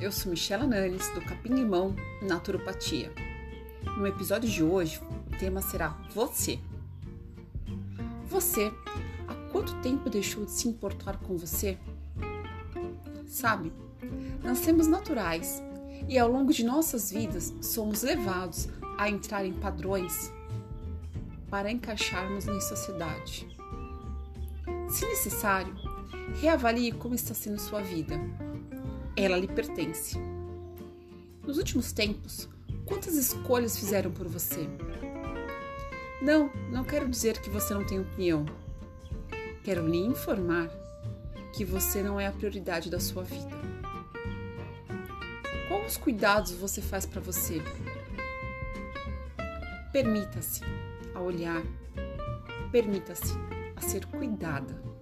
eu sou Michela Nanes, do Capim Limão Naturopatia. No episódio de hoje, o tema será você. Você, há quanto tempo deixou de se importar com você? Sabe, nascemos naturais e ao longo de nossas vidas somos levados a entrar em padrões para encaixarmos na sociedade. Se necessário, reavalie como está sendo sua vida ela lhe pertence. Nos últimos tempos, quantas escolhas fizeram por você? Não, não quero dizer que você não tem opinião. Quero lhe informar que você não é a prioridade da sua vida. Quais cuidados você faz para você? Permita-se a olhar, permita-se a ser cuidada.